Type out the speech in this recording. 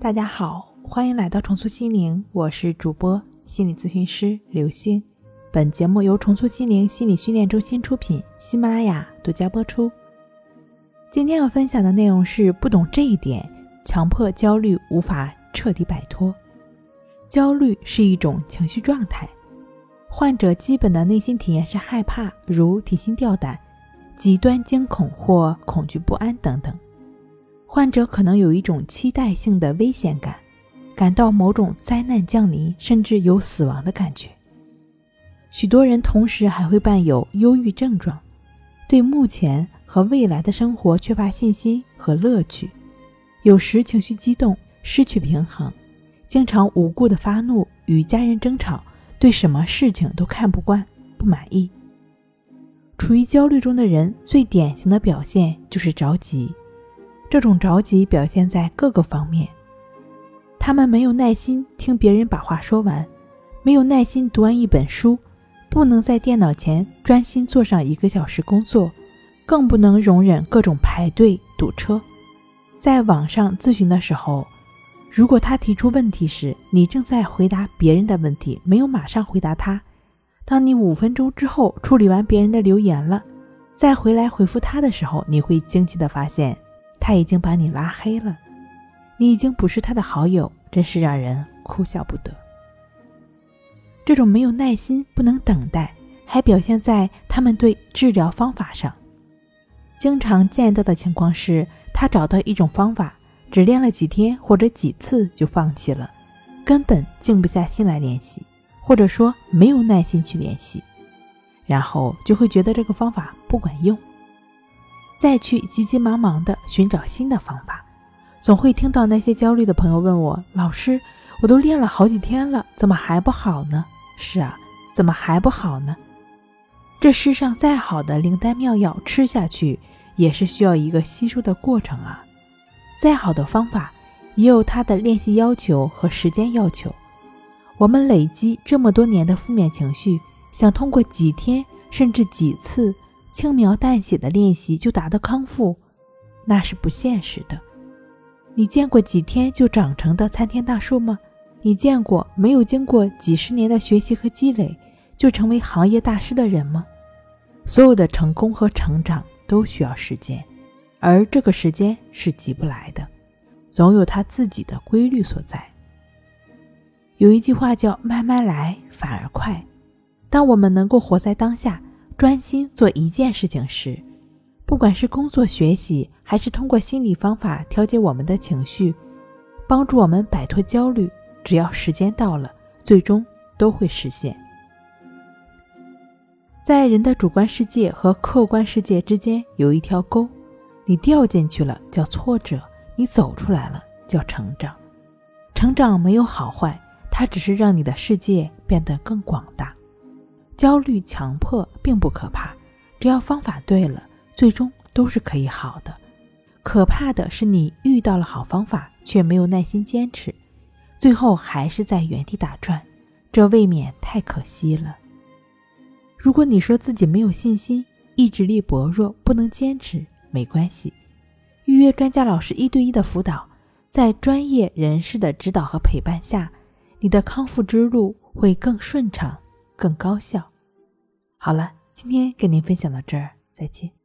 大家好，欢迎来到重塑心灵，我是主播心理咨询师刘星。本节目由重塑心灵心理训练中心出品，喜马拉雅独家播出。今天要分享的内容是：不懂这一点，强迫焦虑无法彻底摆脱。焦虑是一种情绪状态，患者基本的内心体验是害怕，如提心吊胆、极端惊恐或恐惧不安等等。患者可能有一种期待性的危险感，感到某种灾难降临，甚至有死亡的感觉。许多人同时还会伴有忧郁症状，对目前和未来的生活缺乏信心和乐趣，有时情绪激动，失去平衡，经常无故的发怒，与家人争吵，对什么事情都看不惯、不满意。处于焦虑中的人最典型的表现就是着急。这种着急表现在各个方面，他们没有耐心听别人把话说完，没有耐心读完一本书，不能在电脑前专心坐上一个小时工作，更不能容忍各种排队堵车。在网上咨询的时候，如果他提出问题时，你正在回答别人的问题，没有马上回答他，当你五分钟之后处理完别人的留言了，再回来回复他的时候，你会惊奇的发现。他已经把你拉黑了，你已经不是他的好友，真是让人哭笑不得。这种没有耐心、不能等待，还表现在他们对治疗方法上。经常见到的情况是，他找到一种方法，只练了几天或者几次就放弃了，根本静不下心来练习，或者说没有耐心去练习，然后就会觉得这个方法不管用。再去急急忙忙地寻找新的方法，总会听到那些焦虑的朋友问我：“老师，我都练了好几天了，怎么还不好呢？”是啊，怎么还不好呢？这世上再好的灵丹妙药，吃下去也是需要一个吸收的过程啊。再好的方法，也有它的练习要求和时间要求。我们累积这么多年的负面情绪，想通过几天甚至几次。轻描淡写的练习就达到康复，那是不现实的。你见过几天就长成的参天大树吗？你见过没有经过几十年的学习和积累就成为行业大师的人吗？所有的成功和成长都需要时间，而这个时间是急不来的，总有它自己的规律所在。有一句话叫“慢慢来反而快”，当我们能够活在当下。专心做一件事情时，不管是工作、学习，还是通过心理方法调节我们的情绪，帮助我们摆脱焦虑，只要时间到了，最终都会实现。在人的主观世界和客观世界之间有一条沟，你掉进去了叫挫折，你走出来了叫成长。成长没有好坏，它只是让你的世界变得更广大。焦虑、强迫并不可怕，只要方法对了，最终都是可以好的。可怕的是你遇到了好方法，却没有耐心坚持，最后还是在原地打转，这未免太可惜了。如果你说自己没有信心、意志力薄弱，不能坚持，没关系，预约专家老师一对一的辅导，在专业人士的指导和陪伴下，你的康复之路会更顺畅。更高效。好了，今天跟您分享到这儿，再见。